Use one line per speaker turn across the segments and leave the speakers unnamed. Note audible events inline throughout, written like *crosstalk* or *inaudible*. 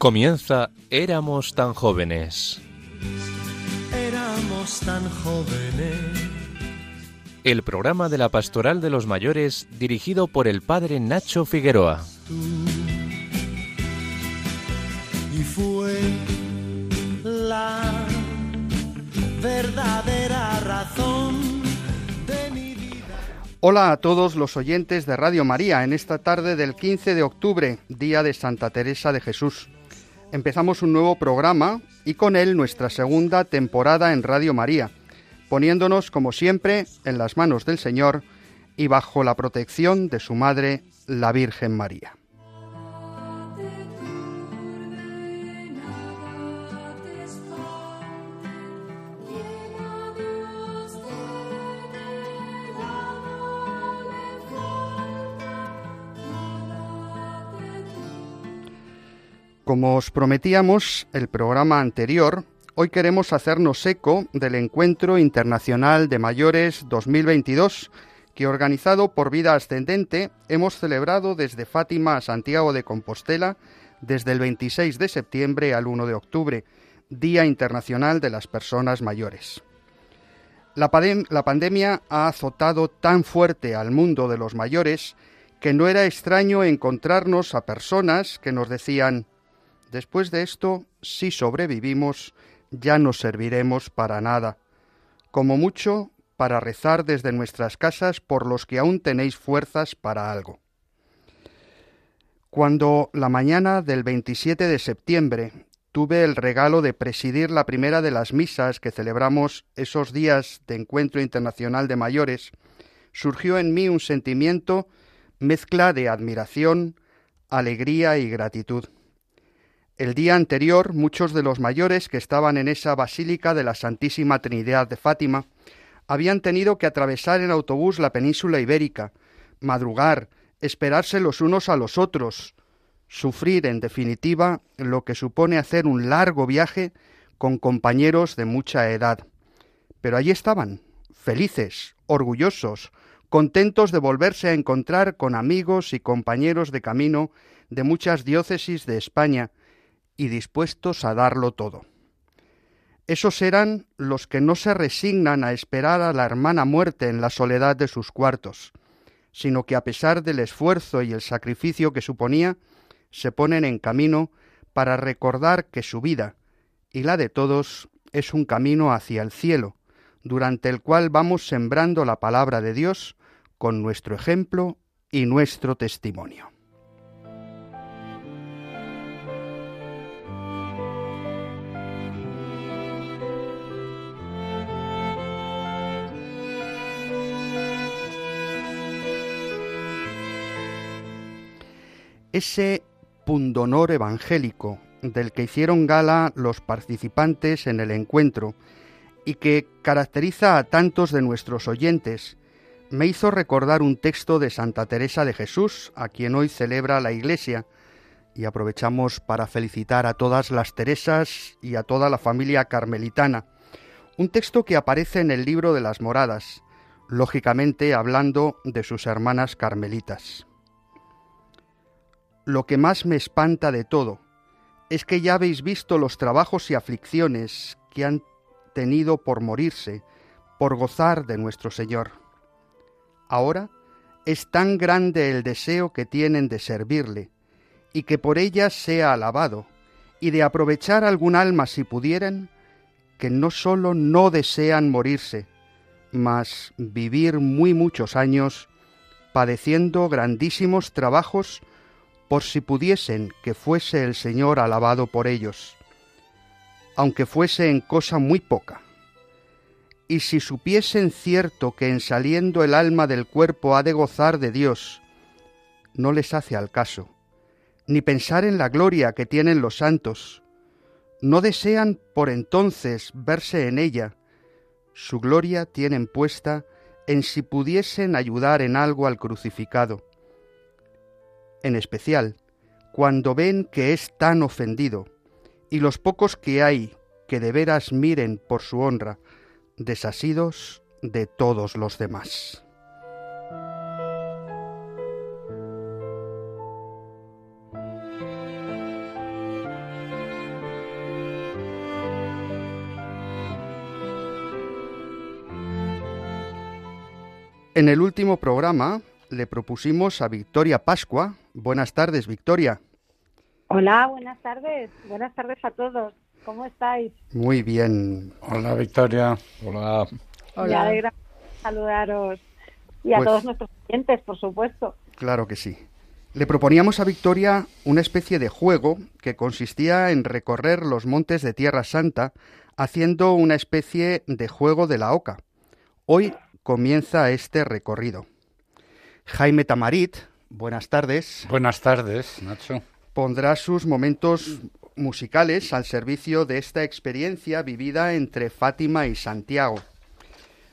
Comienza Éramos tan jóvenes.
Éramos tan jóvenes.
El programa de la Pastoral de los Mayores dirigido por el padre Nacho Figueroa.
Y fue la verdadera razón de mi vida.
Hola a todos los oyentes de Radio María en esta tarde del 15 de octubre, día de Santa Teresa de Jesús. Empezamos un nuevo programa y con él nuestra segunda temporada en Radio María, poniéndonos como siempre en las manos del Señor y bajo la protección de su Madre, la Virgen María. Como os prometíamos el programa anterior, hoy queremos hacernos eco del Encuentro Internacional de Mayores 2022 que organizado por Vida Ascendente hemos celebrado desde Fátima a Santiago de Compostela desde el 26 de septiembre al 1 de octubre, Día Internacional de las Personas Mayores. La, la pandemia ha azotado tan fuerte al mundo de los mayores que no era extraño encontrarnos a personas que nos decían Después de esto, si sobrevivimos, ya no serviremos para nada, como mucho para rezar desde nuestras casas por los que aún tenéis fuerzas para algo. Cuando la mañana del 27 de septiembre tuve el regalo de presidir la primera de las misas que celebramos esos días de Encuentro Internacional de Mayores, surgió en mí un sentimiento mezcla de admiración, alegría y gratitud. El día anterior, muchos de los mayores que estaban en esa Basílica de la Santísima Trinidad de Fátima habían tenido que atravesar en autobús la península ibérica, madrugar, esperarse los unos a los otros, sufrir, en definitiva, lo que supone hacer un largo viaje con compañeros de mucha edad. Pero allí estaban, felices, orgullosos, contentos de volverse a encontrar con amigos y compañeros de camino de muchas diócesis de España, y dispuestos a darlo todo. Esos eran los que no se resignan a esperar a la hermana muerte en la soledad de sus cuartos, sino que a pesar del esfuerzo y el sacrificio que suponía, se ponen en camino para recordar que su vida y la de todos es un camino hacia el cielo, durante el cual vamos sembrando la palabra de Dios con nuestro ejemplo y nuestro testimonio. Ese pundonor evangélico del que hicieron gala los participantes en el encuentro y que caracteriza a tantos de nuestros oyentes, me hizo recordar un texto de Santa Teresa de Jesús, a quien hoy celebra la Iglesia, y aprovechamos para felicitar a todas las Teresas y a toda la familia carmelitana. Un texto que aparece en el libro de las moradas, lógicamente hablando de sus hermanas carmelitas. Lo que más me espanta de todo es que ya habéis visto los trabajos y aflicciones que han tenido por morirse, por gozar de nuestro Señor. Ahora es tan grande el deseo que tienen de servirle, y que por ellas sea alabado, y de aprovechar algún alma si pudieran, que no sólo no desean morirse, mas vivir muy muchos años padeciendo grandísimos trabajos por si pudiesen que fuese el Señor alabado por ellos, aunque fuese en cosa muy poca. Y si supiesen cierto que en saliendo el alma del cuerpo ha de gozar de Dios, no les hace al caso, ni pensar en la gloria que tienen los santos, no desean por entonces verse en ella, su gloria tienen puesta en si pudiesen ayudar en algo al crucificado en especial, cuando ven que es tan ofendido, y los pocos que hay que de veras miren por su honra, desasidos de todos los demás. En el último programa le propusimos a Victoria Pascua Buenas tardes, Victoria.
Hola, buenas tardes. Buenas tardes a todos. ¿Cómo estáis?
Muy bien.
Hola, Victoria.
Hola.
Me alegra saludaros. Y a
Pues-
todos nuestros clientes, por supuesto.
Claro que sí. Le proponíamos a Victoria una especie de juego que consistía en recorrer los montes de Tierra Santa haciendo una especie de juego de la oca. Hoy comienza este recorrido. Jaime Tamarit, buenas tardes,
Buenas tardes, Nacho.
pondrá sus momentos musicales al servicio de esta experiencia vivida entre Fátima y Santiago.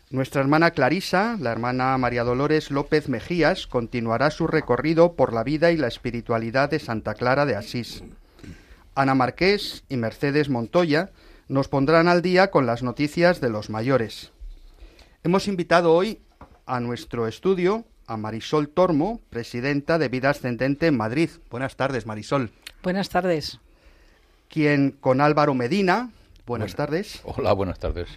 Nuestra hermana Clarisa, la hermana María Dolores López Mejías, continuará su recorrido por la vida y la espiritualidad de Santa Clara de Asís. Ana Marqués y Mercedes Montoya nos pondrán al día con las noticias de los mayores. Hemos invitado hoy a nuestro estudio a Marisol Tormo, presidenta de Vida Ascendente en Madrid. Buenas tardes, Marisol.
Buenas tardes.
Quien con Álvaro Medina, buenas tardes,
Hola, buenas tardes.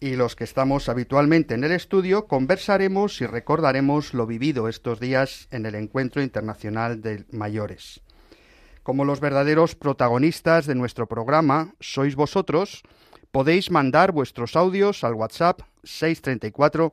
y los que estamos habitualmente en el estudio, conversaremos y recordaremos lo vivido estos días en el Encuentro Internacional de Mayores. Como los verdaderos protagonistas de nuestro programa sois vosotros, podéis mandar vuestros audios al WhatsApp 634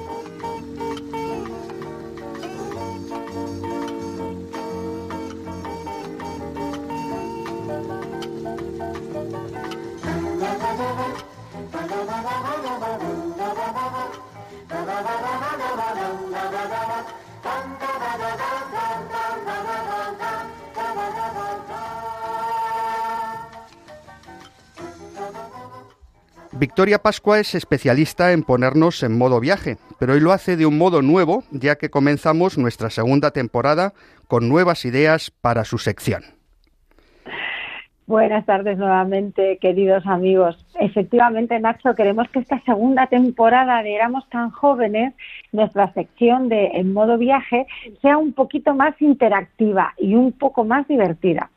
Victoria Pascua es especialista en ponernos en modo viaje, pero hoy lo hace de un modo nuevo, ya que comenzamos nuestra segunda temporada con nuevas ideas para su sección.
Buenas tardes nuevamente, queridos amigos. Efectivamente, Nacho, queremos que esta segunda temporada de Éramos tan jóvenes, nuestra sección de En modo viaje, sea un poquito más interactiva y un poco más divertida.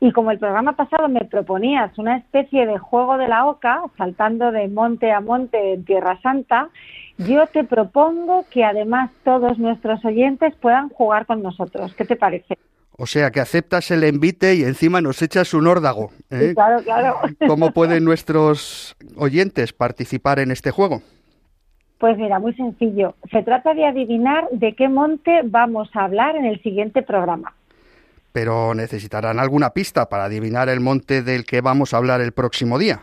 Y como el programa pasado me proponías una especie de juego de la oca, saltando de monte a monte en Tierra Santa, yo te propongo que además todos nuestros oyentes puedan jugar con nosotros. ¿Qué te parece?
O sea, que aceptas el envite y encima nos echas un órdago. ¿eh?
Sí, claro, claro. *laughs*
¿Cómo pueden nuestros oyentes participar en este juego?
Pues mira, muy sencillo. Se trata de adivinar de qué monte vamos a hablar en el siguiente programa.
Pero necesitarán alguna pista para adivinar el monte del que vamos a hablar el próximo día.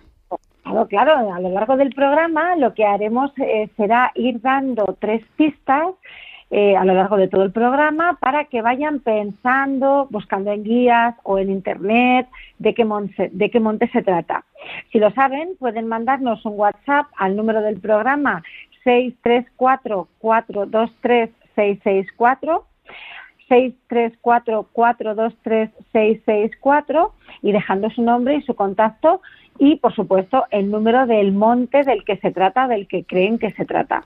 Claro, claro, a lo largo del programa lo que haremos eh, será ir dando tres pistas eh, a lo largo de todo el programa para que vayan pensando, buscando en guías o en internet de qué, monte, de qué monte se trata. Si lo saben, pueden mandarnos un WhatsApp al número del programa 634-423-664. 634-423-664 y dejando su nombre y su contacto y, por supuesto, el número del monte del que se trata, del que creen que se trata.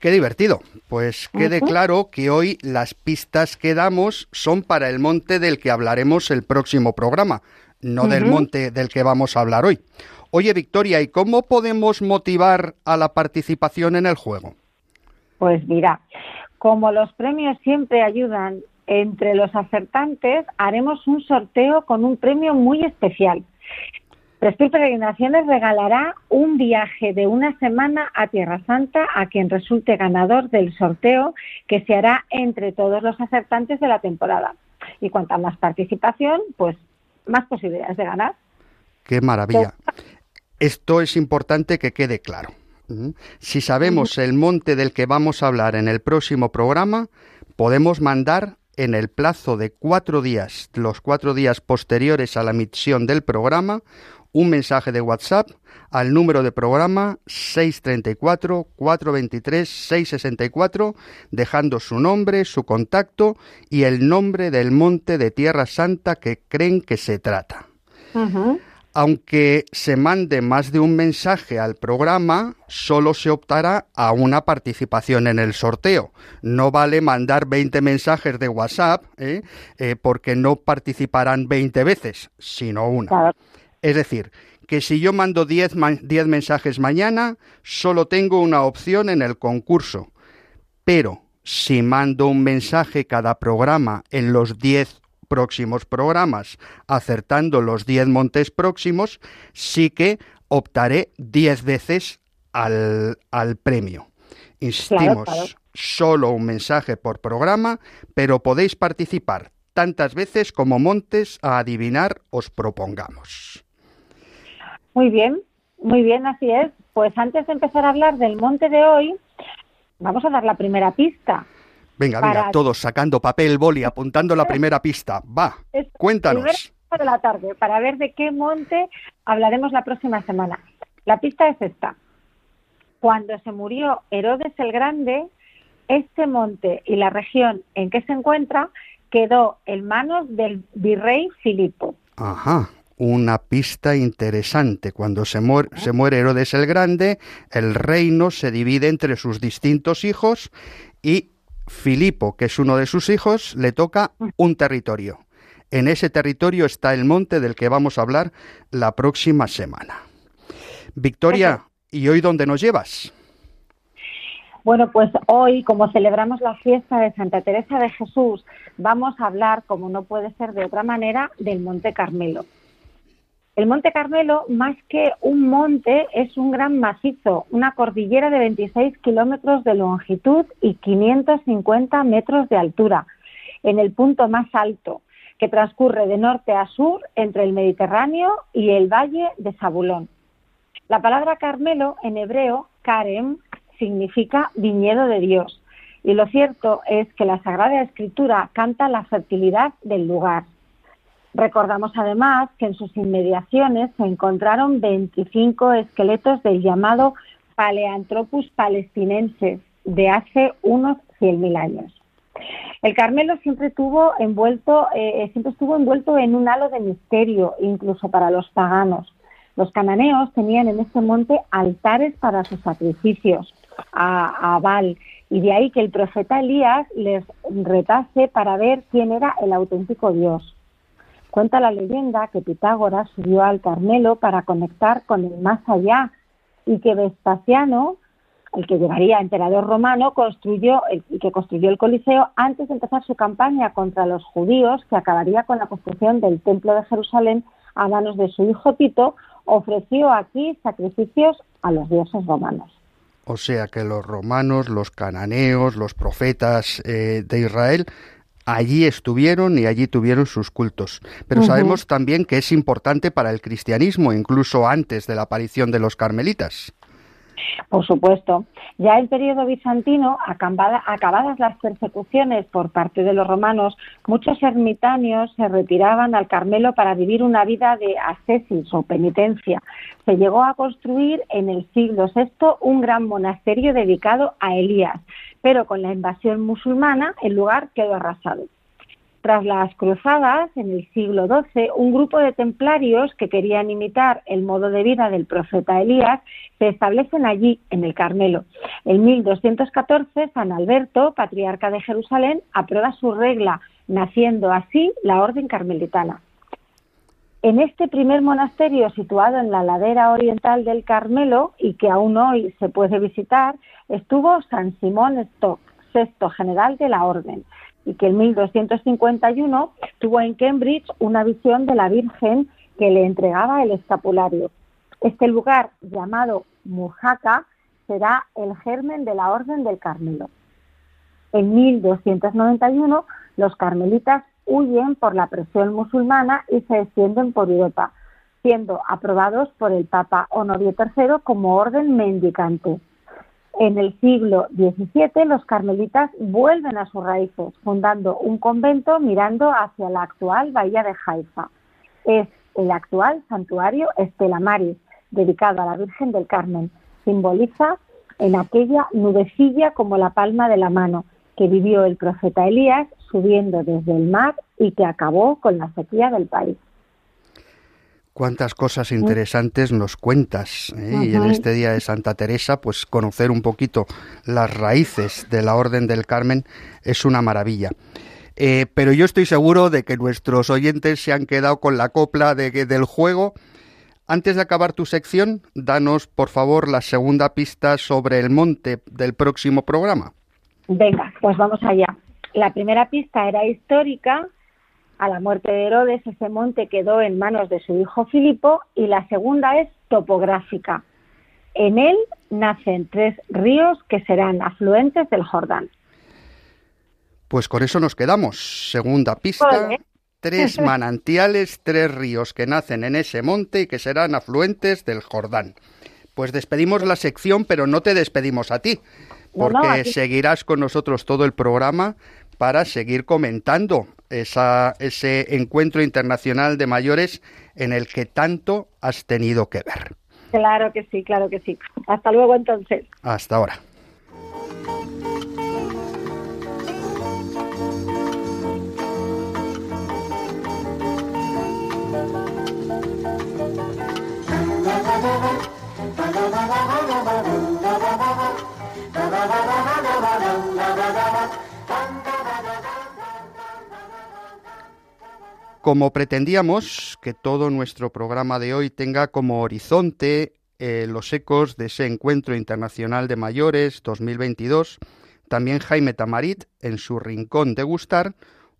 Qué divertido. Pues quede claro que hoy las pistas que damos son para el monte del que hablaremos el próximo programa, no del monte del que vamos a hablar hoy. Oye, Victoria, ¿y cómo podemos motivar a la participación en el juego?
Pues mira, como los premios siempre ayudan entre los acertantes, haremos un sorteo con un premio muy especial. Prestil Peregrinaciones regalará un viaje de una semana a Tierra Santa a quien resulte ganador del sorteo que se hará entre todos los acertantes de la temporada. Y cuanta más participación, pues más posibilidades de ganar.
Qué maravilla. Esto es importante que quede claro. Si sabemos el monte del que vamos a hablar en el próximo programa, podemos mandar en el plazo de cuatro días, los cuatro días posteriores a la emisión del programa, un mensaje de WhatsApp al número de programa 634-423-664, dejando su nombre, su contacto y el nombre del monte de Tierra Santa que creen que se trata. Aunque se mande más de un mensaje al programa, solo se optará a una participación en el sorteo. No vale mandar 20 mensajes de WhatsApp, ¿eh? Eh, porque no participarán 20 veces, sino una.
Claro.
Es decir, que si yo mando 10, ma- 10 mensajes mañana, solo tengo una opción en el concurso. Pero si mando un mensaje cada programa en los 10 próximos programas, acertando los 10 montes próximos, sí que optaré 10 veces al, al premio. Insistimos,
claro.
solo un mensaje por programa, pero podéis participar tantas veces como montes a adivinar os propongamos.
Muy bien, muy bien, así es. Pues antes de empezar a hablar del monte de hoy, vamos a dar la primera pista.
Venga, venga,
Para-
todos sacando papel, boli, apuntando la primera pista. Va, *laughs*
Es
cuéntanos.
de la tarde para ver de qué monte hablaremos la próxima semana. La pista es esta. Cuando se murió Herodes el Grande, este monte y la región en que se encuentra quedó en manos del virrey Filipo.
Ajá, una pista interesante. Cuando se, muer- se muere Herodes el Grande, el reino se divide entre sus distintos hijos y Filipo, que es uno de sus hijos, le toca un territorio. En ese territorio está el monte del que vamos a hablar la próxima semana. Victoria, ¿y hoy dónde nos llevas?
Bueno, pues hoy, como celebramos la fiesta de Santa Teresa de Jesús, vamos a hablar, como no puede ser de otra manera, del Monte Carmelo. El Monte Carmelo, más que un monte, es un gran macizo, una cordillera de 26 kilómetros de longitud y 550 metros de altura, en el punto más alto, que transcurre de norte a sur entre el Mediterráneo y el valle de Zabulón. La palabra Carmelo en hebreo, Karem, significa viñedo de Dios. Y lo cierto es que la Sagrada Escritura canta la fertilidad del lugar. Recordamos además que en sus inmediaciones se encontraron 25 esqueletos del llamado Paleanthropus palestinenses de hace unos 100.000 años. El Carmelo siempre tuvo envuelto, eh, siempre estuvo envuelto en un halo de misterio, incluso para los paganos. Los cananeos tenían en este monte altares para sus sacrificios a, a Baal, y de ahí que el profeta Elías les retase para ver quién era el auténtico Dios. Cuenta la leyenda que Pitágoras subió al Carmelo para conectar con el más allá y que Vespasiano, el que llegaría emperador romano, construyó el, y que construyó el Coliseo antes de empezar su campaña contra los judíos, que acabaría con la construcción del Templo de Jerusalén a manos de su hijo Tito, ofreció aquí sacrificios a los dioses romanos.
O sea que los romanos, los cananeos, los profetas eh, de Israel, allí estuvieron y allí tuvieron sus cultos. Pero sabemos también que es importante para el cristianismo, incluso antes de la aparición de los carmelitas.
Por supuesto. Ya en periodo bizantino, acabada- acabadas las persecuciones por parte de los romanos, muchos ermitaños se retiraban al Carmelo para vivir una vida de ascesis o penitencia. Se llegó a construir en el siglo VI un gran monasterio dedicado a Elías, pero con la invasión musulmana el lugar quedó arrasado. Tras las cruzadas, en el siglo XII, un grupo de templarios que querían imitar el modo de vida del profeta Elías se establecen allí, en el Carmelo. En 1214, San Alberto, patriarca de Jerusalén, aprueba su regla, naciendo así la orden carmelitana. En este primer monasterio situado en la ladera oriental del Carmelo y que aún hoy se puede visitar, estuvo San Simón Stock, sexto general de la orden, y que en 1251 tuvo en Cambridge una visión de la Virgen que le entregaba el escapulario. Este lugar, llamado Mujaka, será el germen de la Orden del Carmelo. En 1291, los carmelitas huyen por la presión musulmana y se extienden por Europa, siendo aprobados por el Papa Honorio III como orden mendicante. En el siglo XVII, los carmelitas vuelven a sus raíces, fundando un convento mirando hacia la actual bahía de Haifa. Es El actual santuario Estela Maris, dedicado a la Virgen del Carmen, simboliza en aquella nubecilla como la palma de la mano que vivió el profeta Elías subiendo desde el mar y que acabó con la sequía del país.
Cuántas cosas interesantes nos cuentas. ¿eh? Y en este día de Santa Teresa, pues conocer un poquito las raíces de la Orden del Carmen es una maravilla. Eh, pero yo estoy seguro de que nuestros oyentes se han quedado con la copla de, del juego. Antes de acabar tu sección, danos por favor la segunda pista sobre el monte del próximo programa.
Venga, pues vamos allá. La primera pista era histórica a la muerte de Herodes, ese monte quedó en manos de su hijo Filipo y la segunda es topográfica. En él nacen tres ríos que serán afluentes del Jordán.
Pues con eso nos quedamos. Segunda pista. Tres *laughs* manantiales, tres ríos que nacen en ese monte y que serán afluentes del Jordán. Pues despedimos la sección, pero no te despedimos a ti, porque seguirás con nosotros todo el programa para seguir comentando esa, ese encuentro internacional de mayores en el que tanto has tenido que ver.
Claro que sí, claro que sí. Hasta luego entonces.
Hasta ahora. *laughs* Como pretendíamos que todo nuestro programa de hoy tenga como horizonte eh, los ecos de ese encuentro internacional de mayores 2022, también Jaime Tamarit, en su rincón de gustar,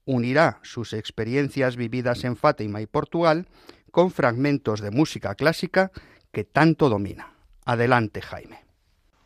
unirá sus experiencias vividas en Fátima y Portugal con fragmentos de música clásica que tanto domina. Adelante, Jaime.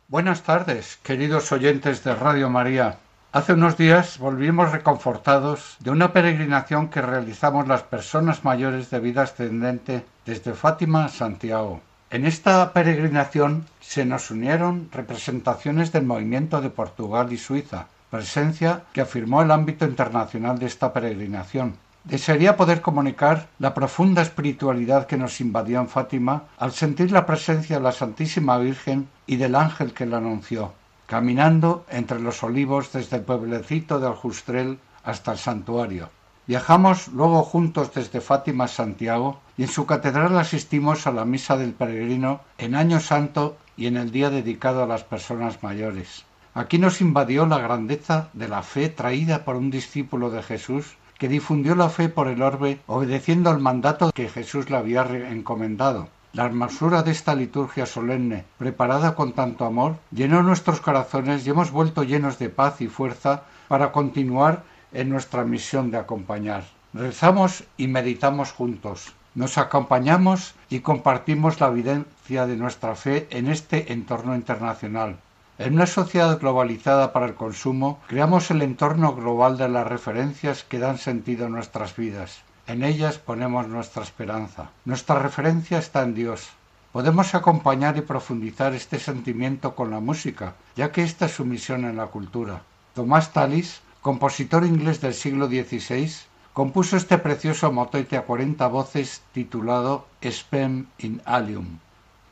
Buenas tardes, queridos oyentes de Radio María. Hace unos días volvimos reconfortados de una peregrinación que realizamos las personas mayores de vida ascendente desde Fátima a Santiago. En esta peregrinación se nos unieron representaciones del movimiento de Portugal y Suiza, presencia que afirmó el ámbito internacional de esta peregrinación. Desearía poder comunicar la profunda espiritualidad que nos invadió en Fátima al sentir la presencia de la Santísima Virgen y del ángel que la anunció caminando entre los olivos desde el pueblecito de Aljustrel hasta el santuario. Viajamos luego juntos desde Fátima a Santiago y en su catedral asistimos a la misa del peregrino en Año Santo y en el día dedicado a las personas mayores. Aquí nos invadió la grandeza de la fe traída por un discípulo de Jesús que difundió la fe por el orbe obedeciendo al mandato que Jesús le había encomendado. La hermosura de esta liturgia solemne, preparada con tanto amor, llenó nuestros corazones y hemos vuelto llenos de paz y fuerza para continuar en nuestra misión de acompañar. Rezamos y meditamos juntos. Nos acompañamos y compartimos la evidencia de nuestra fe en este entorno internacional. En una sociedad globalizada para el consumo, creamos el entorno global de las referencias que dan sentido a nuestras vidas. En ellas ponemos nuestra esperanza. Nuestra referencia está en Dios. Podemos acompañar y profundizar este sentimiento con la música, ya que esta es su misión en la cultura. Tomás Tallis, compositor inglés del siglo XVI, compuso este precioso motete a cuarenta voces titulado Spem in Alium,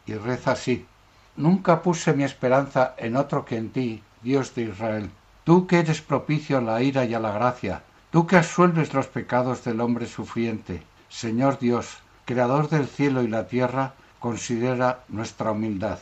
y reza así. Nunca puse mi esperanza en otro que en ti, Dios de Israel. Tú que eres propicio a la ira y a la gracia, Tú que asuelves los pecados del hombre sufriente, Señor Dios, Creador del cielo y la tierra, considera nuestra humildad.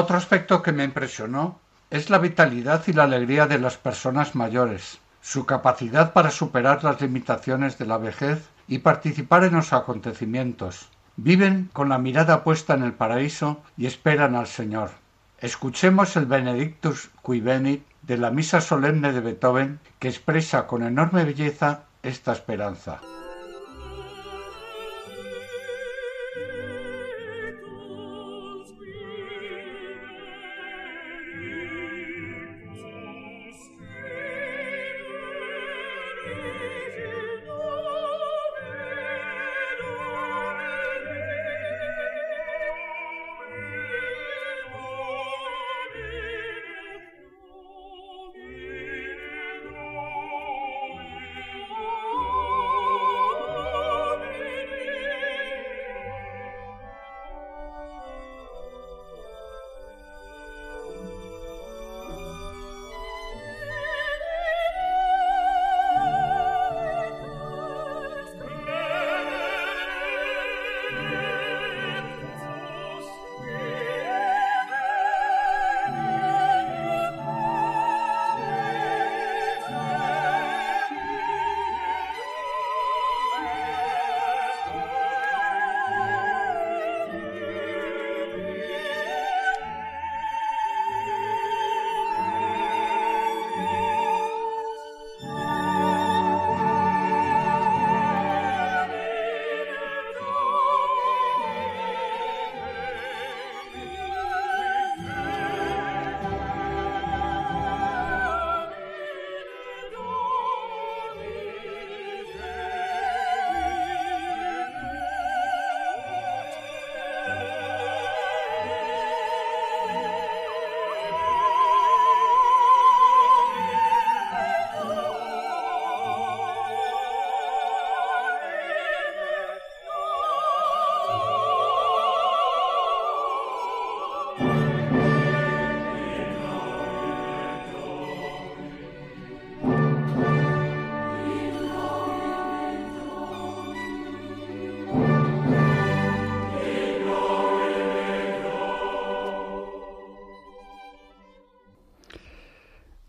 Otro aspecto que me impresionó es la vitalidad y la alegría de las personas mayores, su capacidad para superar las limitaciones de la vejez y participar en los acontecimientos. Viven con la mirada puesta en el paraíso y esperan al Señor. Escuchemos el Benedictus qui venit de la Misa Solemne de Beethoven que expresa con enorme belleza esta esperanza.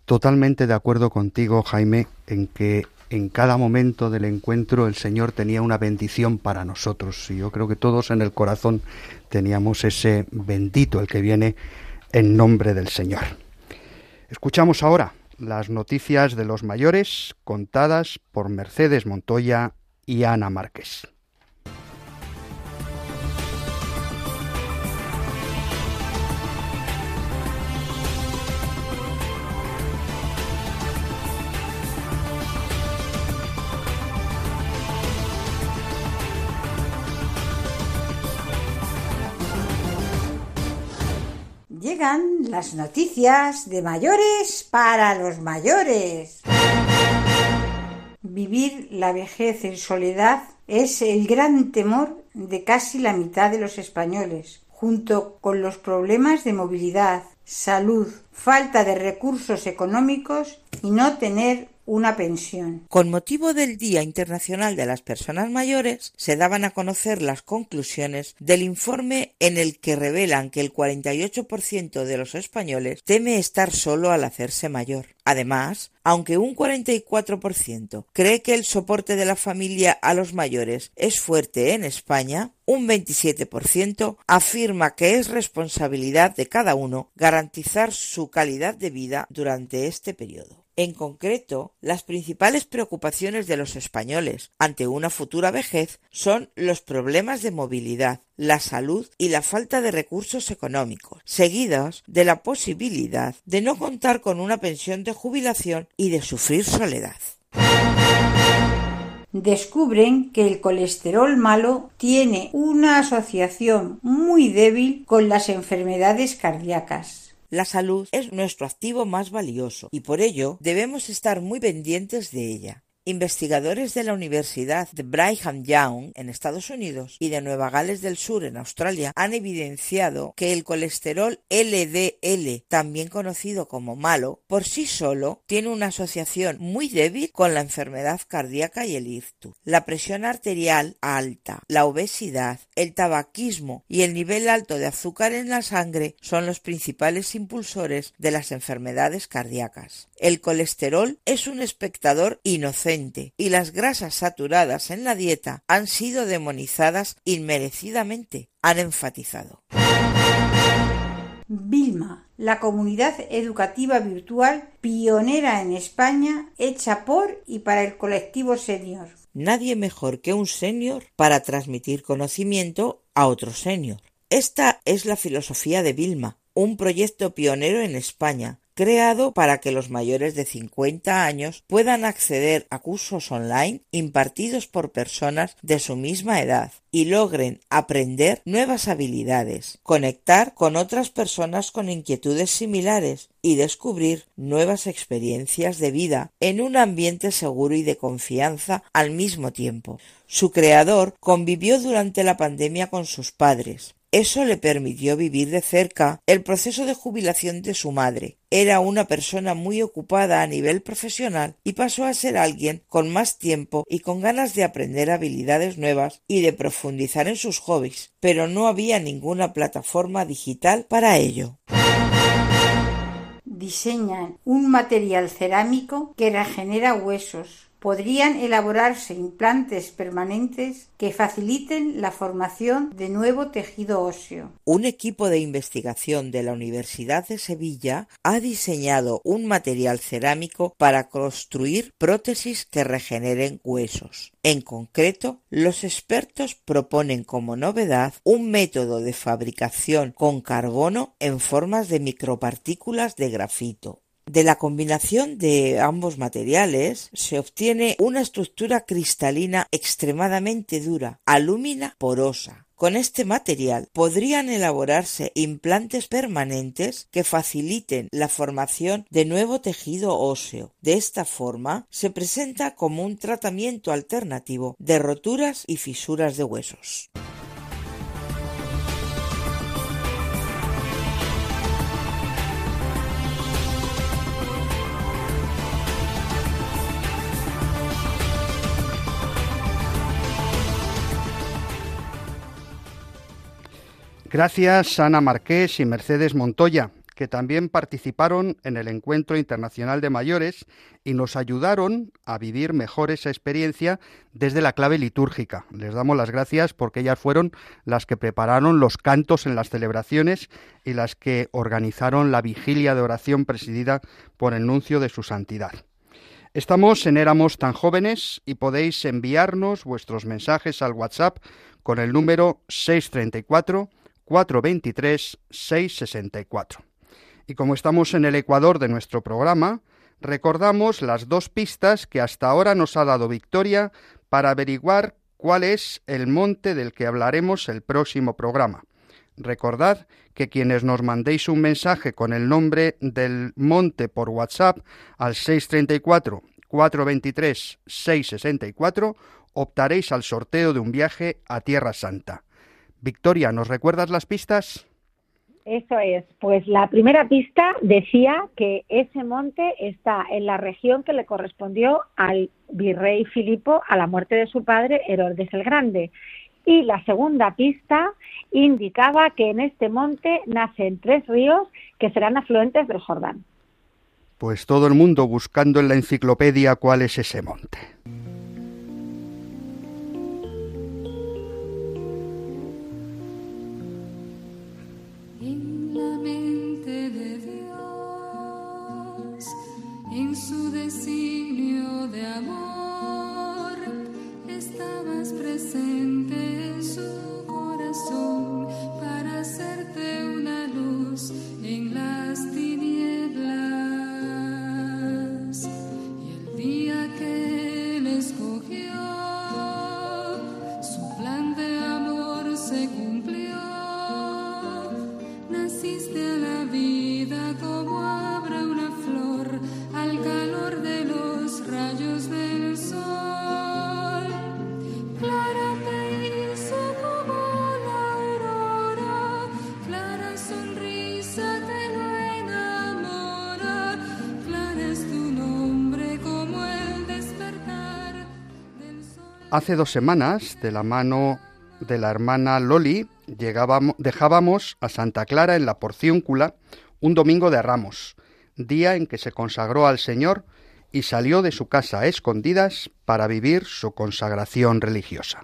Totalmente de acuerdo contigo, Jaime, en que en cada momento del encuentro el Señor tenía una bendición para nosotros. Y yo creo que todos en el corazón teníamos ese bendito, el que viene en nombre del Señor. Escuchamos ahora las noticias de los mayores contadas por Mercedes Montoya y Ana Márquez.
Las noticias de mayores para los mayores. Vivir la vejez en soledad es el gran temor de casi la mitad de los españoles, junto con los problemas de movilidad, salud, falta de recursos económicos y no tener una pensión.
Con motivo del Día Internacional de las Personas Mayores, se daban a conocer las conclusiones del informe en el que revelan que el 48% de los españoles teme estar solo al hacerse mayor. Además, aunque un 44% cree que el soporte de la familia a los mayores es fuerte en España, un 27% afirma que es responsabilidad de cada uno garantizar su calidad de vida durante este periodo. En concreto, las principales preocupaciones de los españoles ante una futura vejez son los problemas de movilidad, la salud y la falta de recursos económicos, seguidos de la posibilidad de no contar con una pensión de jubilación y de sufrir soledad.
Descubren que el colesterol malo tiene una asociación muy débil con las enfermedades cardíacas.
La salud es nuestro activo más valioso y por ello debemos estar muy pendientes de ella. Investigadores de la Universidad de Brigham Young en Estados Unidos y de Nueva Gales del Sur en Australia han evidenciado que el colesterol LDL, también conocido como malo, por sí solo tiene una asociación muy débil con la enfermedad cardíaca y el ictus. La presión arterial alta, la obesidad, el tabaquismo y el nivel alto de azúcar en la sangre son los principales impulsores de las enfermedades cardíacas. El colesterol es un espectador inocente y las grasas saturadas en la dieta han sido demonizadas inmerecidamente, han enfatizado.
Vilma, la comunidad educativa virtual pionera en España, hecha por y para el colectivo senior.
Nadie mejor que un senior para transmitir conocimiento a otro senior. Esta es la filosofía de Vilma, un proyecto pionero en España creado para que los mayores de 50 años puedan acceder a cursos online impartidos por personas de su misma edad y logren aprender nuevas habilidades, conectar con otras personas con inquietudes similares y descubrir nuevas experiencias de vida en un ambiente seguro y de confianza al mismo tiempo. Su creador convivió durante la pandemia con sus padres, eso le permitió vivir de cerca el proceso de jubilación de su madre. Era una persona muy ocupada a nivel profesional y pasó a ser alguien con más tiempo y con ganas de aprender habilidades nuevas y de profundizar en sus hobbies, pero no había ninguna plataforma digital para ello
diseñan un material cerámico que regenera huesos, podrían elaborarse implantes permanentes que faciliten la formación de nuevo tejido óseo.
Un equipo de investigación de la Universidad de Sevilla ha diseñado un material cerámico para construir prótesis que regeneren huesos. En concreto, los expertos proponen como novedad un método de fabricación con carbono en formas de micropartículas de grafito. De la combinación de ambos materiales se obtiene una estructura cristalina extremadamente dura, alúmina porosa. Con este material podrían elaborarse implantes permanentes que faciliten la formación de nuevo tejido óseo. De esta forma, se presenta como un tratamiento alternativo de roturas y fisuras de huesos.
Gracias Ana Marqués y Mercedes Montoya, que también participaron en el Encuentro Internacional de Mayores y nos ayudaron a vivir mejor esa experiencia desde la clave litúrgica. Les damos las gracias porque ellas fueron las que prepararon los cantos en las celebraciones y las que organizaron la vigilia de oración presidida por el nuncio de su santidad. Estamos en Éramos tan jóvenes y podéis enviarnos vuestros mensajes al WhatsApp con el número 634 423 664. Y como estamos en el ecuador de nuestro programa, recordamos las dos pistas que hasta ahora nos ha dado Victoria para averiguar cuál es el monte del que hablaremos el próximo programa. Recordad que quienes nos mandéis un mensaje con el nombre del monte por WhatsApp al 634 423 664 optaréis al sorteo de un viaje a Tierra Santa. Victoria, ¿nos recuerdas las pistas?
Eso es, pues la primera pista decía que ese monte está en la región que le correspondió al virrey Filipo a la muerte de su padre Herodes el Grande. Y la segunda pista indicaba que en este monte nacen tres ríos que serán afluentes del Jordán.
Pues todo el mundo buscando en la enciclopedia cuál es ese monte. en su designio de amor estabas presente. Hace dos semanas, de la mano de la hermana Loli, llegábamos, dejábamos a Santa Clara en la Porciúncula un domingo de Ramos, día en que se consagró al Señor y salió de su casa a escondidas para vivir su consagración religiosa.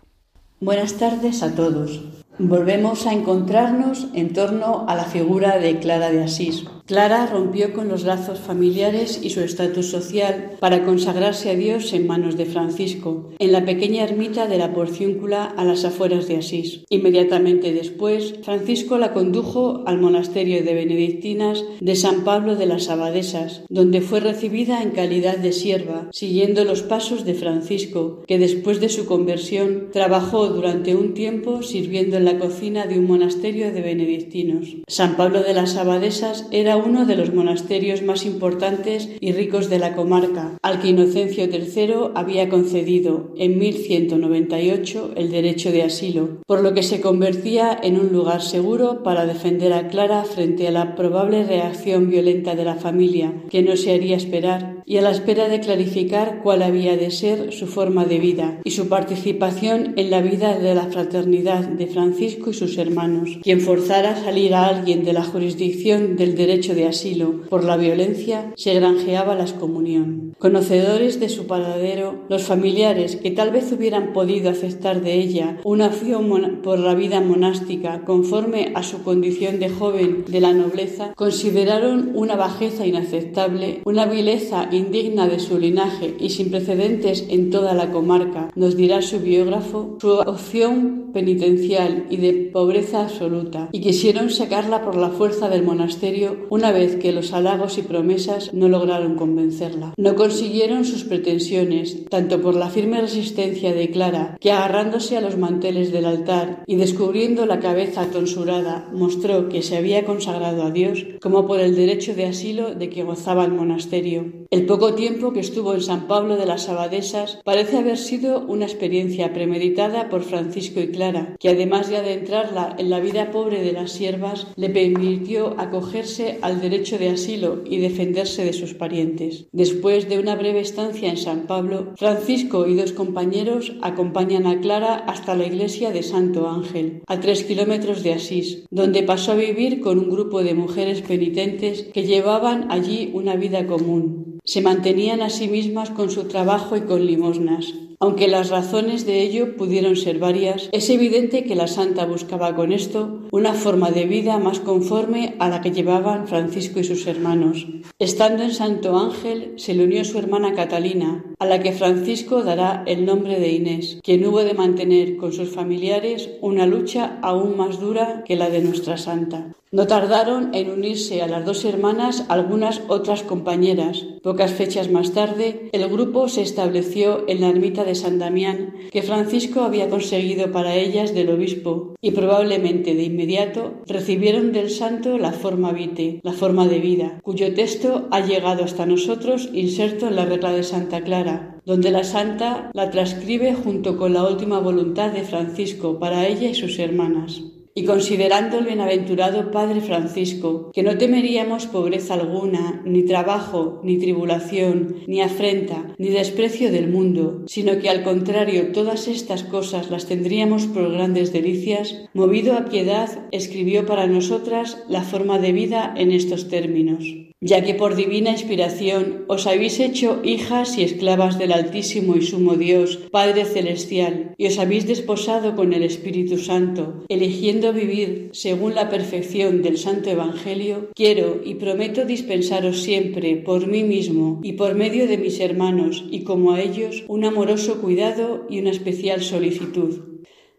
Buenas tardes a todos. Volvemos a encontrarnos en torno a la figura de Clara de Asís. Clara rompió con los lazos familiares y su estatus social para consagrarse a Dios en manos de Francisco, en la pequeña ermita de la Porciúncula a las afueras de Asís. Inmediatamente después, Francisco la condujo al monasterio de benedictinas de San Pablo de las Abadesas, donde fue recibida en calidad de sierva, siguiendo los pasos de Francisco, que después de su conversión trabajó durante un tiempo sirviendo en la cocina de un monasterio de benedictinos. San Pablo de las Abadesas era uno de los monasterios más importantes y ricos de la comarca, al que Inocencio III había concedido en 1198 el derecho de asilo, por lo que se convertía en un lugar seguro para defender a Clara frente a la probable reacción violenta de la familia, que no se haría esperar, y a la espera de clarificar cuál había de ser su forma de vida y su participación en la vida de la fraternidad de Francisco y sus hermanos. Quien forzara a salir a alguien de la jurisdicción del derecho de asilo por la violencia se granjeaba la excomunión. Conocedores de su paradero, los familiares que tal vez hubieran podido aceptar de ella una opción por la vida monástica conforme a su condición de joven de la nobleza, consideraron una bajeza inaceptable, una vileza indigna de su linaje y sin precedentes en toda la comarca, nos dirá su biógrafo, su opción penitencial y de pobreza absoluta, y quisieron sacarla por la fuerza del monasterio una vez que los halagos y promesas no lograron convencerla. No consiguieron sus pretensiones, tanto por la firme resistencia de Clara, que agarrándose a los manteles del altar y descubriendo la cabeza tonsurada, mostró que se había consagrado a Dios, como por el derecho de asilo de que gozaba el monasterio. Poco tiempo que estuvo en San Pablo de las Abadesas parece haber sido una experiencia premeditada por Francisco y Clara, que además de adentrarla en la vida pobre de las siervas, le permitió acogerse al derecho de asilo y defenderse de sus parientes. Después de una breve estancia en San Pablo, Francisco y dos compañeros acompañan a Clara hasta la iglesia de Santo Ángel, a tres kilómetros de Asís, donde pasó a vivir con un grupo de mujeres penitentes que llevaban allí una vida común. Se mantenían a sí mismas con su trabajo y con limosnas. Aunque las razones de ello pudieron ser varias, es evidente que la santa buscaba con esto una forma de vida más conforme a la que llevaban Francisco y sus hermanos. Estando en Santo Ángel, se le unió su hermana Catalina, a la que Francisco dará el nombre de Inés, quien hubo de mantener con sus familiares una lucha aún más dura que la de nuestra santa. No tardaron en unirse a las dos hermanas algunas otras compañeras. Pocas fechas más tarde, el grupo se estableció en la ermita de San Damián, que Francisco había conseguido para ellas del obispo, y probablemente de inmediato recibieron del santo la forma vite, la forma de vida, cuyo texto ha llegado hasta nosotros inserto en la regla de Santa Clara, donde la santa la transcribe junto con la última voluntad de Francisco para ella y sus hermanas y considerando el bienaventurado Padre Francisco, que no temeríamos pobreza alguna, ni trabajo, ni tribulación, ni afrenta, ni desprecio del mundo, sino que al contrario todas estas cosas las tendríamos por grandes delicias, movido a piedad, escribió para nosotras la forma de vida en estos términos ya que por divina inspiración os habéis hecho hijas y esclavas del Altísimo y Sumo Dios, Padre Celestial, y os habéis desposado con el Espíritu Santo, eligiendo vivir según la perfección del Santo Evangelio, quiero y prometo dispensaros siempre por mí mismo y por medio de mis hermanos y como a ellos un amoroso cuidado y una especial solicitud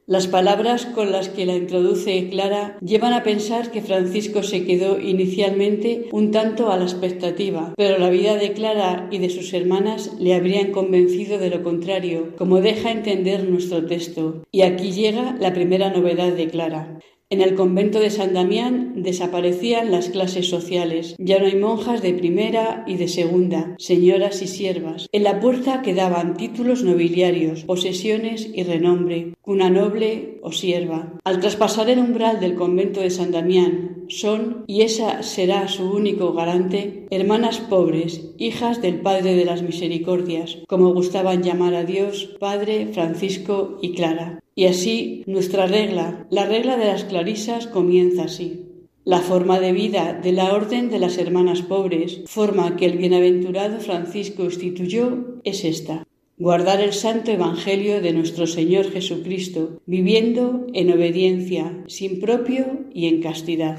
las palabras con las que la introduce Clara llevan a pensar que Francisco se quedó inicialmente un tanto a la expectativa, pero la vida de Clara y de sus hermanas le habrían convencido de lo contrario, como deja entender nuestro texto. Y aquí llega la primera novedad de Clara. En el convento de San Damián desaparecían las clases sociales. Ya no hay monjas de primera y de segunda, señoras y siervas. En la puerta quedaban títulos nobiliarios, posesiones y renombre, cuna noble, o sierva. Al traspasar el umbral del convento de San Damián, son, y esa será su único garante, hermanas pobres, hijas del Padre de las Misericordias, como gustaban llamar a Dios, Padre, Francisco y Clara. Y así nuestra regla, la regla de las clarisas, comienza así. La forma de vida de la Orden de las Hermanas Pobres, forma que el bienaventurado Francisco instituyó, es esta. Guardar el santo Evangelio de nuestro Señor Jesucristo, viviendo en obediencia, sin propio y en castidad.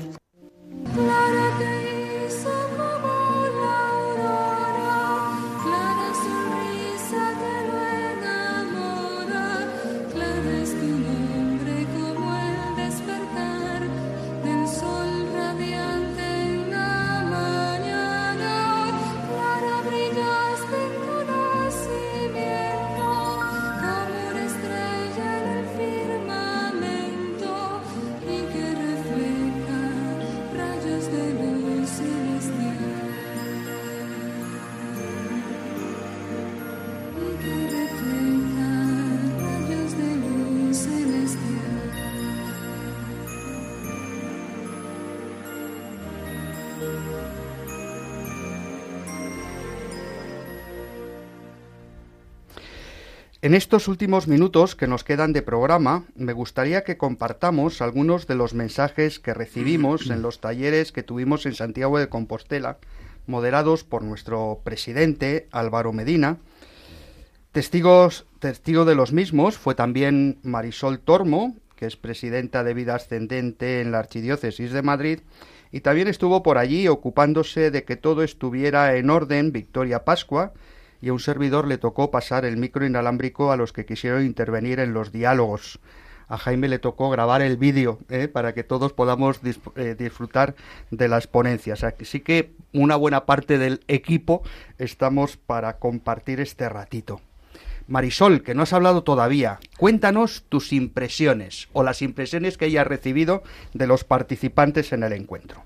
En estos últimos minutos que nos quedan de programa, me gustaría que compartamos algunos de los mensajes que recibimos en los talleres que tuvimos en Santiago de Compostela, moderados por nuestro presidente Álvaro Medina. Testigos, testigo de los mismos fue también Marisol Tormo, que es presidenta de Vida Ascendente en la Archidiócesis de Madrid, y también estuvo por allí ocupándose de que todo estuviera en orden Victoria Pascua, y a un servidor le tocó pasar el micro inalámbrico a los que quisieron intervenir en los diálogos. A Jaime le tocó grabar el vídeo ¿eh? para que todos podamos eh, disfrutar de las ponencias. Así que una buena parte del equipo estamos para compartir este ratito. Marisol, que no has hablado todavía, cuéntanos tus impresiones o las impresiones que hayas recibido de los participantes en el encuentro.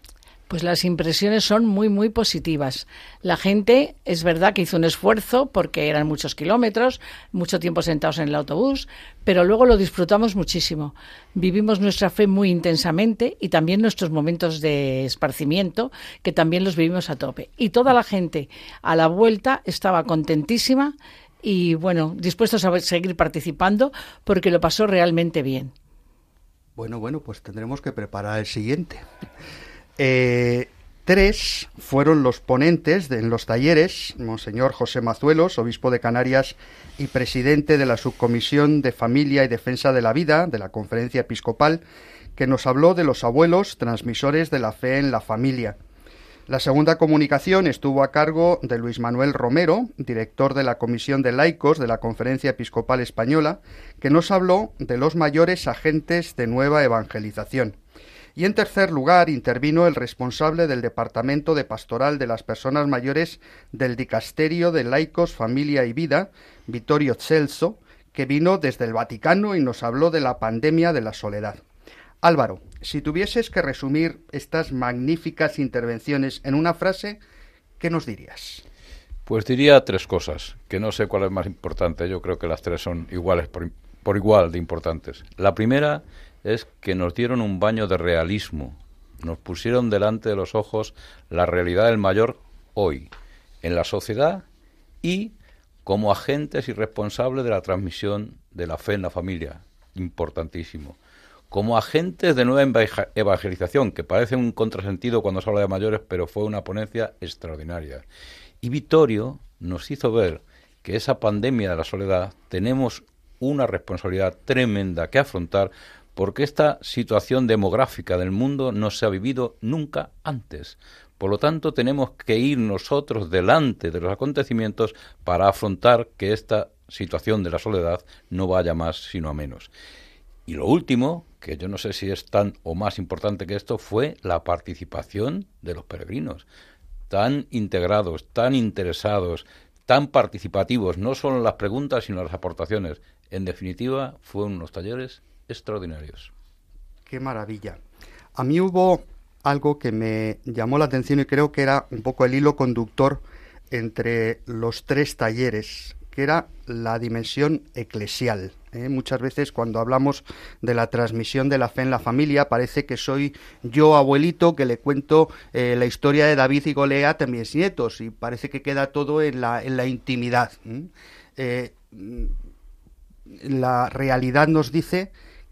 Pues las impresiones son muy, muy positivas. La gente, es verdad que hizo un esfuerzo porque eran muchos kilómetros, mucho tiempo sentados en el autobús, pero luego lo disfrutamos muchísimo. Vivimos nuestra fe muy intensamente y también nuestros momentos de esparcimiento, que también los vivimos a tope. Y toda la gente a la vuelta estaba contentísima y, bueno, dispuestos a seguir participando porque lo pasó realmente bien.
Bueno, bueno, pues tendremos que preparar el siguiente. Eh, tres fueron los ponentes en los talleres, Monseñor José Mazuelos, obispo de Canarias y presidente de la Subcomisión de Familia y Defensa de la Vida de la Conferencia Episcopal, que nos habló de los abuelos transmisores de la fe en la familia. La segunda comunicación estuvo a cargo de Luis Manuel Romero, director de la Comisión de Laicos de la Conferencia Episcopal Española, que nos habló de los mayores agentes de nueva evangelización. Y en tercer lugar intervino el responsable del Departamento de Pastoral de las Personas Mayores del Dicasterio de Laicos, Familia y Vida, Vittorio Celso, que vino desde el Vaticano y nos habló de la pandemia de la soledad. Álvaro, si tuvieses que resumir estas magníficas intervenciones en una frase, ¿qué nos dirías?
Pues diría tres cosas, que no sé cuál es más importante, yo creo que las tres son iguales por, por igual de importantes. La primera es que nos dieron un baño de realismo, nos pusieron delante de los ojos la realidad del mayor hoy, en la sociedad y como agentes y responsables de la transmisión de la fe en la familia, importantísimo. Como agentes de nueva evangelización, que parece un contrasentido cuando se habla de mayores, pero fue una ponencia extraordinaria. Y Vittorio nos hizo ver que esa pandemia de la soledad tenemos una responsabilidad tremenda que afrontar porque esta situación demográfica del mundo no se ha vivido nunca antes. Por lo tanto, tenemos que ir nosotros delante de los acontecimientos para afrontar que esta situación de la soledad no vaya más sino a menos. Y lo último, que yo no sé si es tan o más importante que esto, fue la participación de los peregrinos, tan integrados, tan interesados, tan participativos, no solo en las preguntas, sino en las aportaciones. En definitiva, fueron unos talleres extraordinarios.
Qué maravilla. A mí hubo algo que me llamó la atención y creo que era un poco el hilo conductor entre los tres talleres, que era la dimensión eclesial. ¿eh? Muchas veces cuando hablamos de la transmisión de la fe en la familia parece que soy yo abuelito que le cuento eh, la historia de David y Goliat a mis nietos y parece que queda todo en la, en la intimidad. Eh, la realidad nos dice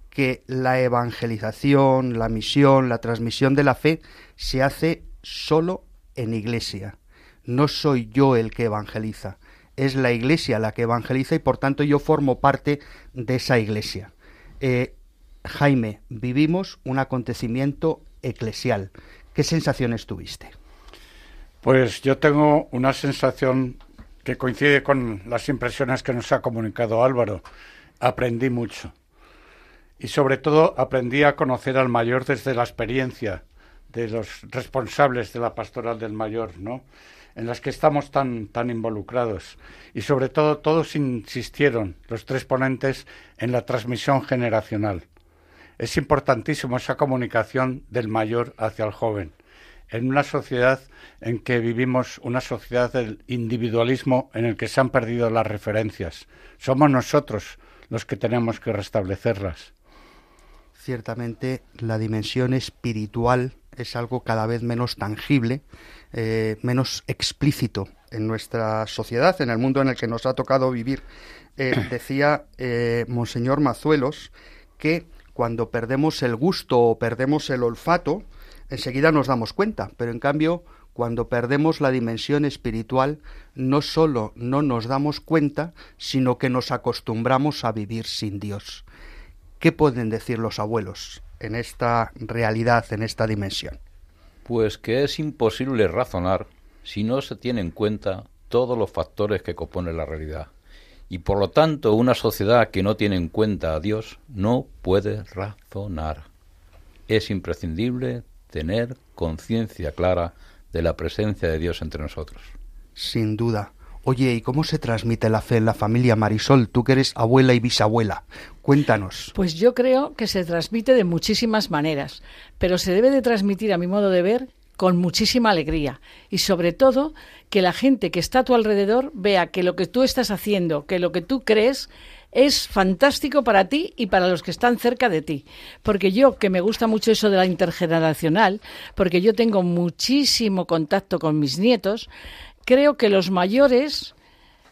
que la evangelización, la misión, la transmisión de la fe se hace solo en iglesia. No soy yo el que evangeliza, es la iglesia la que evangeliza y por tanto yo formo parte de esa iglesia. Eh, Jaime, vivimos un acontecimiento eclesial. ¿Qué sensaciones tuviste?
Pues yo tengo una sensación que coincide con las impresiones que nos ha comunicado Álvaro. Aprendí mucho. Y sobre todo aprendí a conocer al mayor desde la experiencia de los responsables de la pastoral del mayor, ¿no? en las que estamos tan, tan involucrados. Y sobre todo, todos insistieron, los tres ponentes, en la transmisión generacional. Es importantísimo esa comunicación del mayor hacia el joven. En una sociedad en que vivimos una sociedad del individualismo en el que se han perdido las referencias. Somos nosotros los que tenemos que restablecerlas.
Ciertamente la dimensión espiritual es algo cada vez menos tangible eh, menos explícito en nuestra sociedad, en el mundo en el que nos ha tocado vivir. Eh, *clears throat* decía eh, Monseñor Mazuelos que cuando perdemos el gusto o perdemos el olfato, enseguida nos damos cuenta, pero en cambio cuando perdemos la dimensión espiritual, no solo no nos damos cuenta, sino que nos acostumbramos a vivir sin Dios. ¿Qué pueden decir los abuelos en esta realidad, en esta dimensión?
Pues que es imposible razonar si no se tiene en cuenta todos los factores que componen la realidad. Y por lo tanto, una sociedad que no tiene en cuenta a Dios no puede razonar. Es imprescindible tener conciencia clara de la presencia de Dios entre nosotros.
Sin duda. Oye, ¿y cómo se transmite la fe en la familia Marisol? Tú que eres abuela y bisabuela. Cuéntanos.
Pues yo creo que se transmite de muchísimas maneras, pero se debe de transmitir, a mi modo de ver, con muchísima alegría y sobre todo que la gente que está a tu alrededor vea que lo que tú estás haciendo, que lo que tú crees es fantástico para ti y para los que están cerca de ti. Porque yo, que me gusta mucho eso de la intergeneracional, porque yo tengo muchísimo contacto con mis nietos, creo que los mayores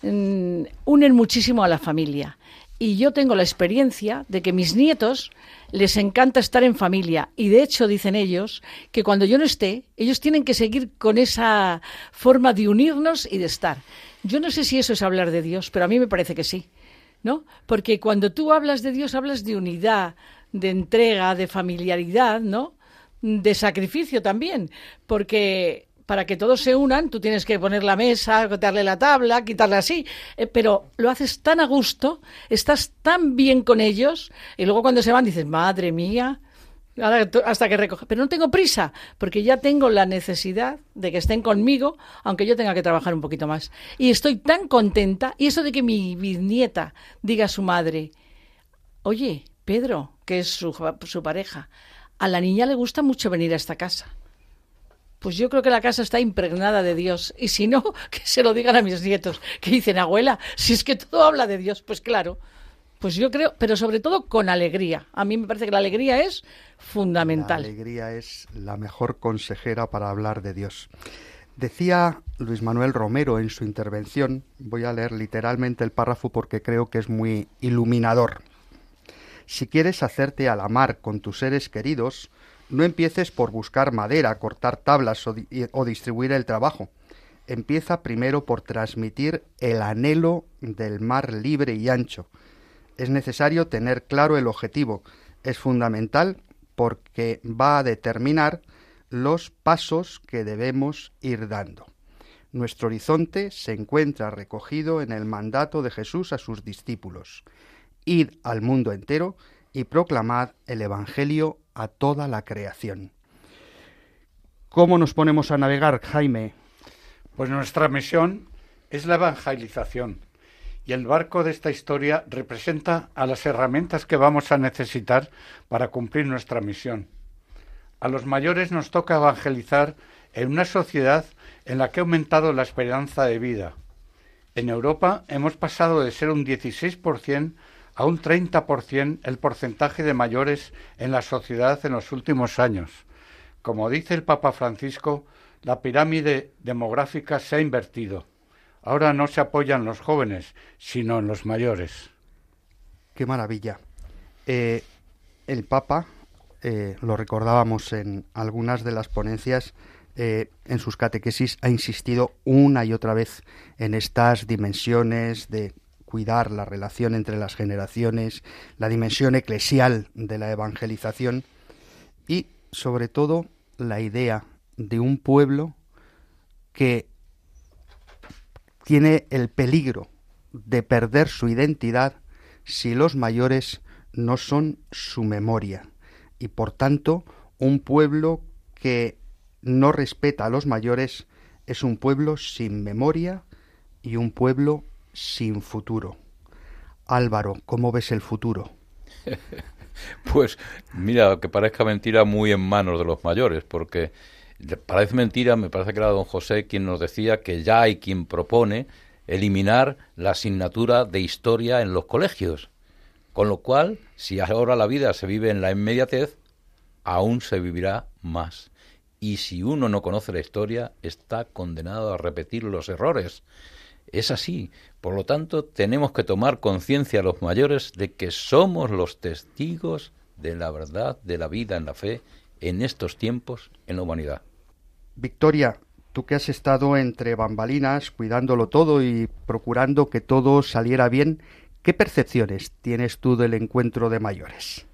mm, unen muchísimo a la familia. Y yo tengo la experiencia de que mis nietos les encanta estar en familia. Y de hecho dicen ellos que cuando yo no esté, ellos tienen que seguir con esa forma de unirnos y de estar. Yo no sé si eso es hablar de Dios, pero a mí me parece que sí. ¿No? Porque cuando tú hablas de Dios, hablas de unidad, de entrega, de familiaridad, ¿no? De sacrificio también. Porque para que todos se unan, tú tienes que poner la mesa, quitarle la tabla, quitarla así, eh, pero lo haces tan a gusto, estás tan bien con ellos, y luego cuando se van dices, madre mía, hasta que recoge. Pero no tengo prisa, porque ya tengo la necesidad de que estén conmigo, aunque yo tenga que trabajar un poquito más. Y estoy tan contenta, y eso de que mi bisnieta diga a su madre, oye, Pedro, que es su, su pareja, a la niña le gusta mucho venir a esta casa. Pues yo creo que la casa está impregnada de Dios. Y si no, *laughs* que se lo digan a mis nietos, que dicen, abuela, si es que todo habla de Dios, pues claro. Pues yo creo, pero sobre todo con alegría. A mí me parece que la alegría es fundamental.
La alegría es la mejor consejera para hablar de Dios. Decía Luis Manuel Romero en su intervención, voy a leer literalmente el párrafo porque creo que es muy iluminador. Si quieres hacerte a la mar con tus seres queridos, no empieces por buscar madera, cortar tablas o, distribuir el trabajo. Empieza primero por transmitir el anhelo del mar libre y ancho. Es necesario tener claro el objetivo. Es fundamental porque va a determinar los pasos que debemos ir dando. Nuestro horizonte se encuentra recogido en el mandato de Jesús a sus discípulos. Id al mundo entero y proclamad el Evangelio a toda la creación. ¿Cómo nos ponemos a navegar, Jaime?
Pues nuestra misión es la evangelización y el barco de esta historia representa a las herramientas que vamos a necesitar para cumplir nuestra misión. A los mayores nos toca evangelizar en una sociedad en la que ha aumentado la esperanza de vida. En Europa hemos pasado de ser un 16% a un 30% el porcentaje de mayores en la sociedad en los últimos años. Como dice el Papa Francisco, la pirámide demográfica se ha invertido. Ahora no se apoyan los jóvenes, sino en los mayores.
Qué maravilla. Eh, el Papa, eh, lo recordábamos en algunas de las ponencias, eh, en sus catequesis ha insistido una y otra vez en estas dimensiones de cuidar la relación entre las generaciones, la dimensión eclesial de la evangelización y, sobre todo, la idea de un pueblo que tiene el peligro de perder su identidad si los mayores no son su memoria. Y por tanto un pueblo que no respeta a los mayores es un pueblo sin memoria y un pueblo sin futuro. Álvaro, ¿cómo ves el futuro? *laughs*
pues mira, que parezca mentira muy en manos de los mayores, porque parece mentira, me parece que era don José quien nos decía que ya hay quien propone eliminar la asignatura de historia en los colegios. Con lo cual, si ahora la vida se vive en la inmediatez, aún se vivirá más. Y si uno no conoce la historia, está condenado a repetir los errores. Es así. Por lo tanto, tenemos que tomar conciencia los mayores de que somos los testigos de la verdad, de la vida en la fe, en estos tiempos en la humanidad.
Victoria, tú que has estado entre bambalinas, cuidándolo todo y procurando que todo saliera bien, ¿qué percepciones tienes tú del encuentro de mayores?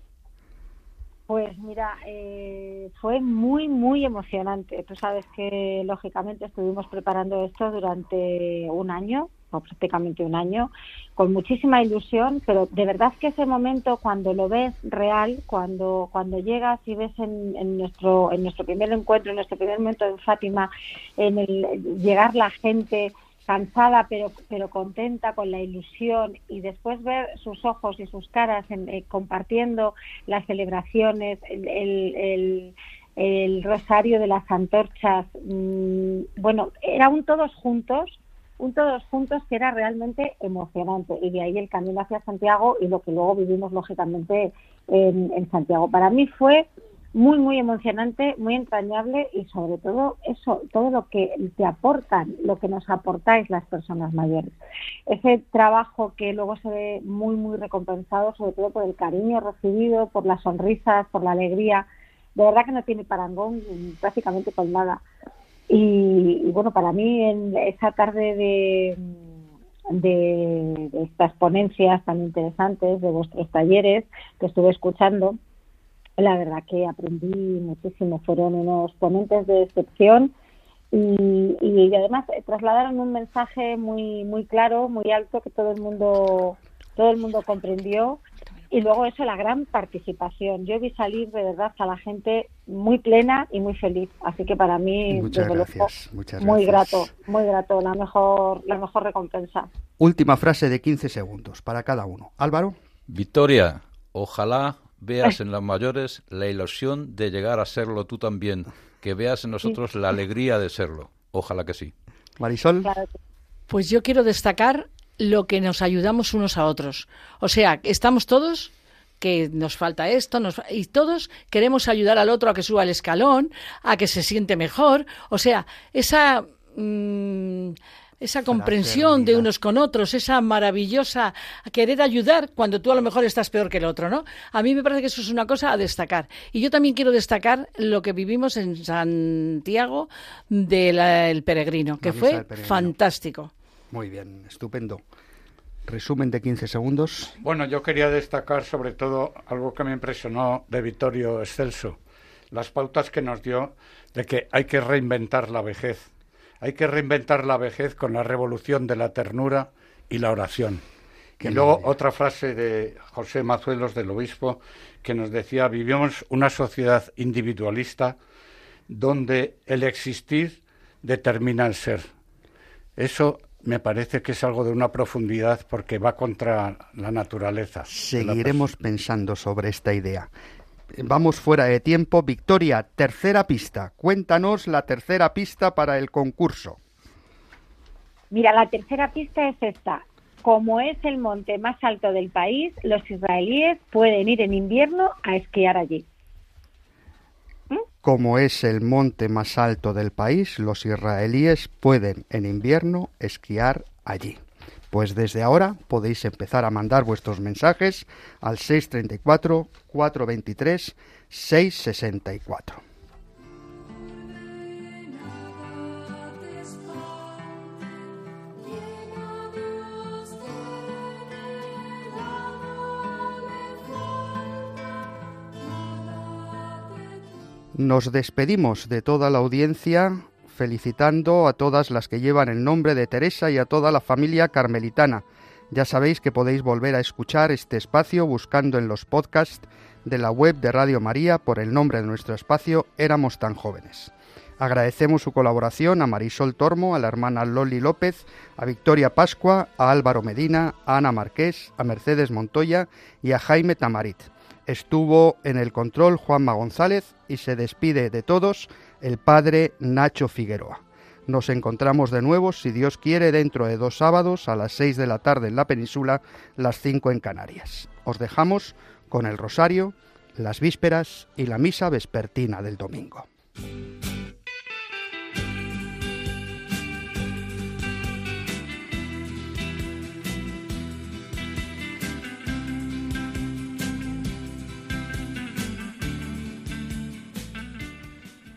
Pues mira, eh, fue muy, muy emocionante. Tú sabes que lógicamente estuvimos preparando esto durante un año, o prácticamente un año, con muchísima ilusión, pero de verdad que ese momento cuando lo ves real, cuando, cuando llegas y ves en, nuestro, en nuestro primer encuentro, en nuestro primer momento en Fátima, en el llegar la gente cansada pero pero contenta con la ilusión y después ver sus ojos y sus caras eh, compartiendo las celebraciones el, el, rosario de las antorchas mm, bueno era un todos juntos un todos juntos que era realmente emocionante y de ahí el camino hacia Santiago y lo que luego vivimos lógicamente en, en Santiago. Para mí fue muy, muy emocionante, muy entrañable y sobre todo eso, todo lo que te aportan, lo que nos aportáis las personas mayores. Ese trabajo que luego se ve muy, muy recompensado, sobre todo por el cariño recibido, por las sonrisas, por la alegría, de verdad que no tiene parangón prácticamente con nada. Y, bueno, para mí en esa tarde de, de, de estas ponencias tan interesantes, de vuestros talleres que estuve escuchando, la verdad que aprendí muchísimo. Fueron unos ponentes de excepción y, y, además trasladaron un mensaje muy muy claro, muy alto que todo el mundo todo el mundo comprendió y luego eso la gran participación. Yo vi salir de verdad a la gente muy plena y muy feliz, así que para mí
muchas gracias,
muy grato, muy grato, la mejor la mejor recompensa.
Última frase de 15 segundos para cada uno. Álvaro.
Victoria, ojalá veas *laughs* en los mayores la ilusión de llegar a serlo tú también, que veas en nosotros la alegría de serlo. Ojalá que sí.
Marisol.
Pues yo quiero destacar lo que nos ayudamos unos a otros. O sea, estamos todos que nos falta esto, nos, y todos queremos ayudar al otro a que suba el escalón, a que se siente mejor. O sea, esa mm, esa comprensión de unos con otros, esa maravillosa querer ayudar cuando tú a lo mejor estás peor que el otro, ¿no? A mí me parece que eso es una cosa a destacar. Y yo también quiero destacar lo que vivimos en Santiago del peregrino, que fue fantástico.
Muy bien, estupendo. Resumen de 15 segundos.
Bueno, yo quería destacar sobre todo algo que me impresionó de Vittorio Excelso, las pautas que nos dio de que hay que reinventar la vejez hay que reinventar la vejez con la revolución de la ternura y la oración. y luego otra frase de José Mazuelos del Obispo que nos decía, vivimos una sociedad individualista donde el existir determina el ser. Eso me parece que es algo de una profundidad porque va contra la naturaleza.
Seguiremos pensando sobre esta idea. Vamos fuera de tiempo. Victoria, tercera pista. Cuéntanos la tercera pista para el concurso.
Mira, la tercera pista es esta. como es el monte más alto del país, los israelíes pueden ir en invierno a esquiar allí.
Como es el monte más alto del país, los israelíes pueden en invierno esquiar allí. Pues desde ahora podéis empezar a mandar vuestros mensajes al 634 423 664. Nos despedimos de toda la audiencia felicitando a todas las que llevan el nombre de Teresa y a toda la familia carmelitana. Ya sabéis que podéis volver a escuchar este espacio buscando en los podcasts de la web de Radio María por el nombre de nuestro espacio Éramos tan jóvenes. Agradecemos su colaboración a Marisol Tormo, a la hermana Loli López, a Victoria Pascua, a Álvaro Medina, a Ana Marqués, a Mercedes Montoya y a Jaime Tamarit. Estuvo en el control Juanma González y se despide de todos el padre Nacho Figueroa. Nos encontramos de nuevo, si Dios quiere, dentro de dos sábados a las seis de la tarde en la península, las cinco en Canarias. Os dejamos con el rosario, las vísperas y la misa vespertina del domingo.